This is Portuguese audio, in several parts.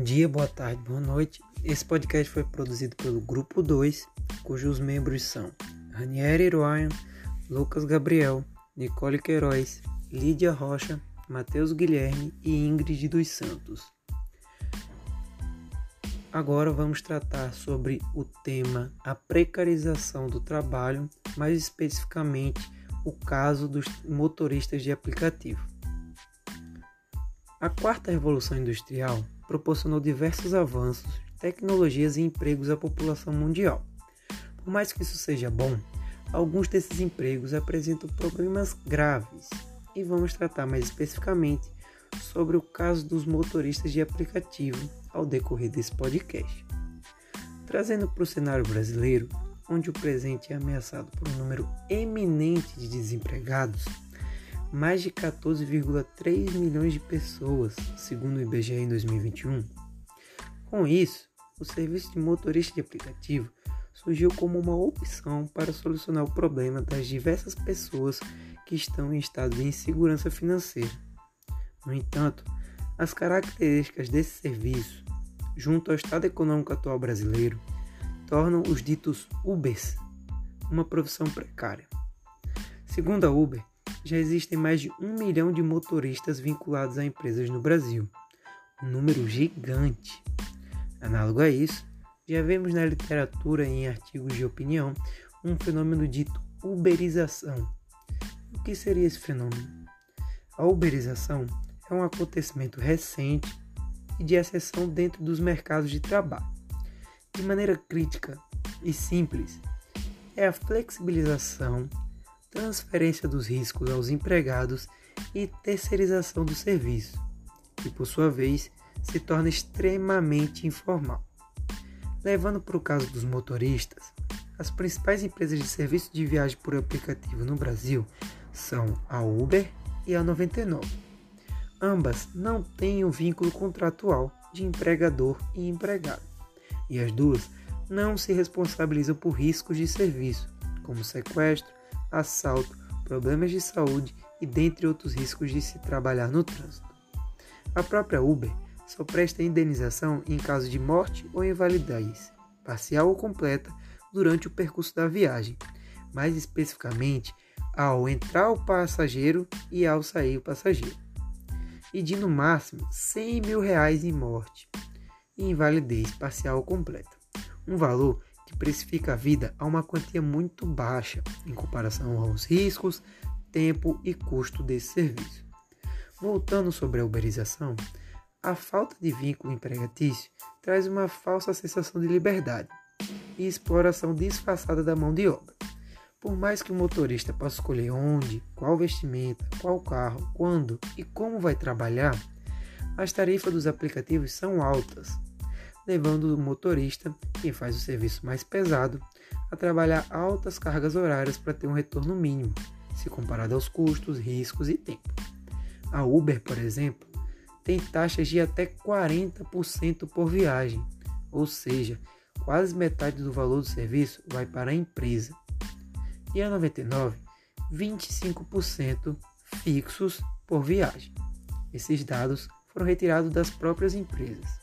Bom dia, boa tarde, boa noite. Esse podcast foi produzido pelo Grupo 2, cujos membros são Ranieri Ryan, Lucas Gabriel, Nicole Queiroz, Lídia Rocha, Matheus Guilherme e Ingrid dos Santos. Agora vamos tratar sobre o tema a precarização do trabalho, mais especificamente o caso dos motoristas de aplicativo. A quarta revolução industrial proporcionou diversos avanços, tecnologias e empregos à população mundial. Por mais que isso seja bom, alguns desses empregos apresentam problemas graves e vamos tratar mais especificamente sobre o caso dos motoristas de aplicativo ao decorrer desse podcast. Trazendo para o cenário brasileiro, onde o presente é ameaçado por um número eminente de desempregados, mais de 14,3 milhões de pessoas, segundo o IBGE em 2021. Com isso, o serviço de motorista de aplicativo surgiu como uma opção para solucionar o problema das diversas pessoas que estão em estado de insegurança financeira. No entanto, as características desse serviço, junto ao estado econômico atual brasileiro, tornam os ditos Ubers uma profissão precária. Segundo a Uber, já existem mais de um milhão de motoristas vinculados a empresas no Brasil, um número gigante. Análogo a isso, já vemos na literatura e em artigos de opinião um fenômeno dito uberização. O que seria esse fenômeno? A uberização é um acontecimento recente e de exceção dentro dos mercados de trabalho. De maneira crítica e simples, é a flexibilização transferência dos riscos aos empregados e terceirização do serviço, que por sua vez se torna extremamente informal. Levando para o caso dos motoristas, as principais empresas de serviço de viagem por aplicativo no Brasil são a Uber e a 99. Ambas não têm um vínculo contratual de empregador e empregado, e as duas não se responsabilizam por riscos de serviço, como sequestro, assalto, problemas de saúde e dentre outros riscos de se trabalhar no trânsito. A própria Uber só presta indenização em caso de morte ou invalidez, parcial ou completa, durante o percurso da viagem, mais especificamente ao entrar o passageiro e ao sair o passageiro, e de no máximo 100 mil reais em morte e invalidez parcial ou completa, um valor que precifica a vida a uma quantia muito baixa em comparação aos riscos, tempo e custo desse serviço. Voltando sobre a uberização, a falta de vínculo empregatício traz uma falsa sensação de liberdade e exploração disfarçada da mão de obra. Por mais que o motorista possa escolher onde, qual vestimenta, qual carro, quando e como vai trabalhar, as tarifas dos aplicativos são altas levando o motorista, quem faz o serviço mais pesado, a trabalhar altas cargas horárias para ter um retorno mínimo, se comparado aos custos, riscos e tempo. A Uber, por exemplo, tem taxas de até 40% por viagem, ou seja, quase metade do valor do serviço vai para a empresa. E a 99, 25% fixos por viagem. Esses dados foram retirados das próprias empresas.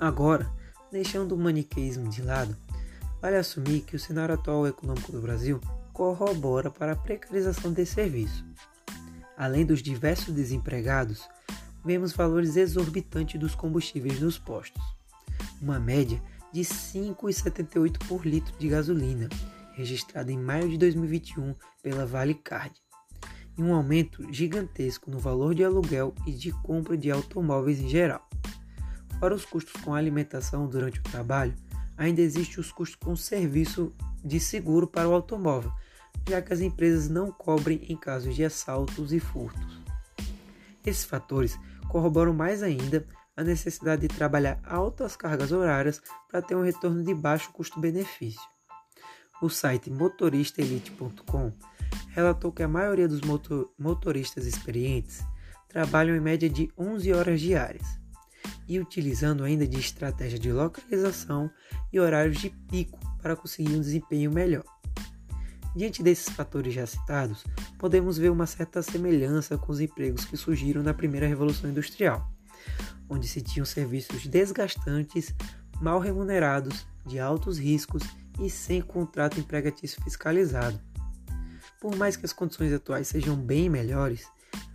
Agora, deixando o maniqueísmo de lado, vale assumir que o cenário atual econômico do Brasil corrobora para a precarização desse serviço. Além dos diversos desempregados, vemos valores exorbitantes dos combustíveis nos postos. Uma média de 5,78 por litro de gasolina, registrada em maio de 2021 pela Vale Card, e um aumento gigantesco no valor de aluguel e de compra de automóveis em geral. Para os custos com alimentação durante o trabalho, ainda existem os custos com serviço de seguro para o automóvel, já que as empresas não cobrem em casos de assaltos e furtos. Esses fatores corroboram mais ainda a necessidade de trabalhar altas cargas horárias para ter um retorno de baixo custo-benefício. O site motoristaelite.com relatou que a maioria dos motoristas experientes trabalham em média de 11 horas diárias e utilizando ainda de estratégia de localização e horários de pico para conseguir um desempenho melhor. Diante desses fatores já citados, podemos ver uma certa semelhança com os empregos que surgiram na primeira revolução industrial, onde se tinham serviços desgastantes, mal remunerados, de altos riscos e sem contrato empregatício fiscalizado. Por mais que as condições atuais sejam bem melhores,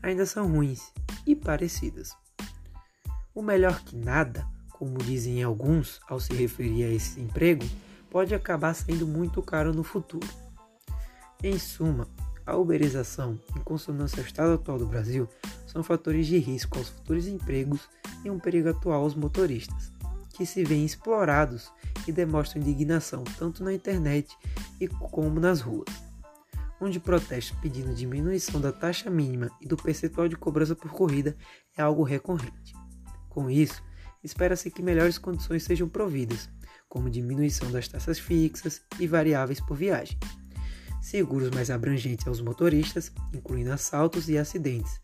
ainda são ruins e parecidas. O melhor que nada, como dizem alguns ao se referir a esse emprego, pode acabar sendo muito caro no futuro. Em suma, a uberização, em consonância ao estado atual do Brasil, são fatores de risco aos futuros empregos e um perigo atual aos motoristas, que se veem explorados e demonstram indignação tanto na internet e como nas ruas, onde protestos pedindo diminuição da taxa mínima e do percentual de cobrança por corrida é algo recorrente. Com isso, espera-se que melhores condições sejam providas, como diminuição das taxas fixas e variáveis por viagem seguros mais abrangentes aos motoristas, incluindo assaltos e acidentes,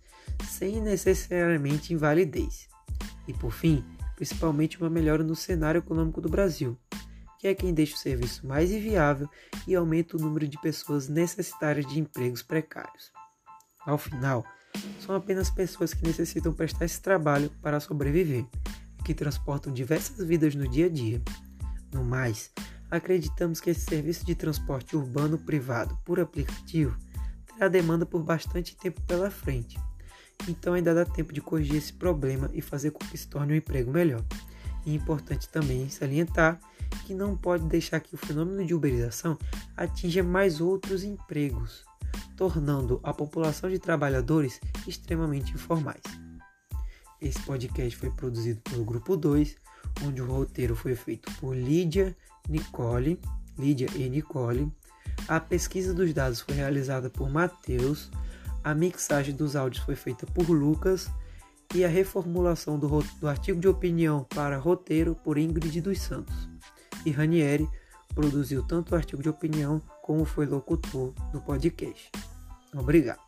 sem necessariamente invalidez. E por fim, principalmente uma melhora no cenário econômico do Brasil, que é quem deixa o serviço mais inviável e aumenta o número de pessoas necessitárias de empregos precários. Ao final, são apenas pessoas que necessitam prestar esse trabalho para sobreviver, que transportam diversas vidas no dia a dia. No mais, acreditamos que esse serviço de transporte urbano privado por aplicativo terá demanda por bastante tempo pela frente. Então ainda dá tempo de corrigir esse problema e fazer com que se torne um emprego melhor. E é importante também salientar que não pode deixar que o fenômeno de uberização atinja mais outros empregos, tornando a população de trabalhadores extremamente informais. Esse podcast foi produzido pelo Grupo 2, onde o roteiro foi feito por Lídia Nicole, Lídia e Nicole. A pesquisa dos dados foi realizada por Matheus, a mixagem dos áudios foi feita por Lucas e a reformulação do, do artigo de opinião para roteiro por Ingrid dos Santos. E Ranieri produziu tanto o artigo de opinião como foi locutor do podcast. Obrigado.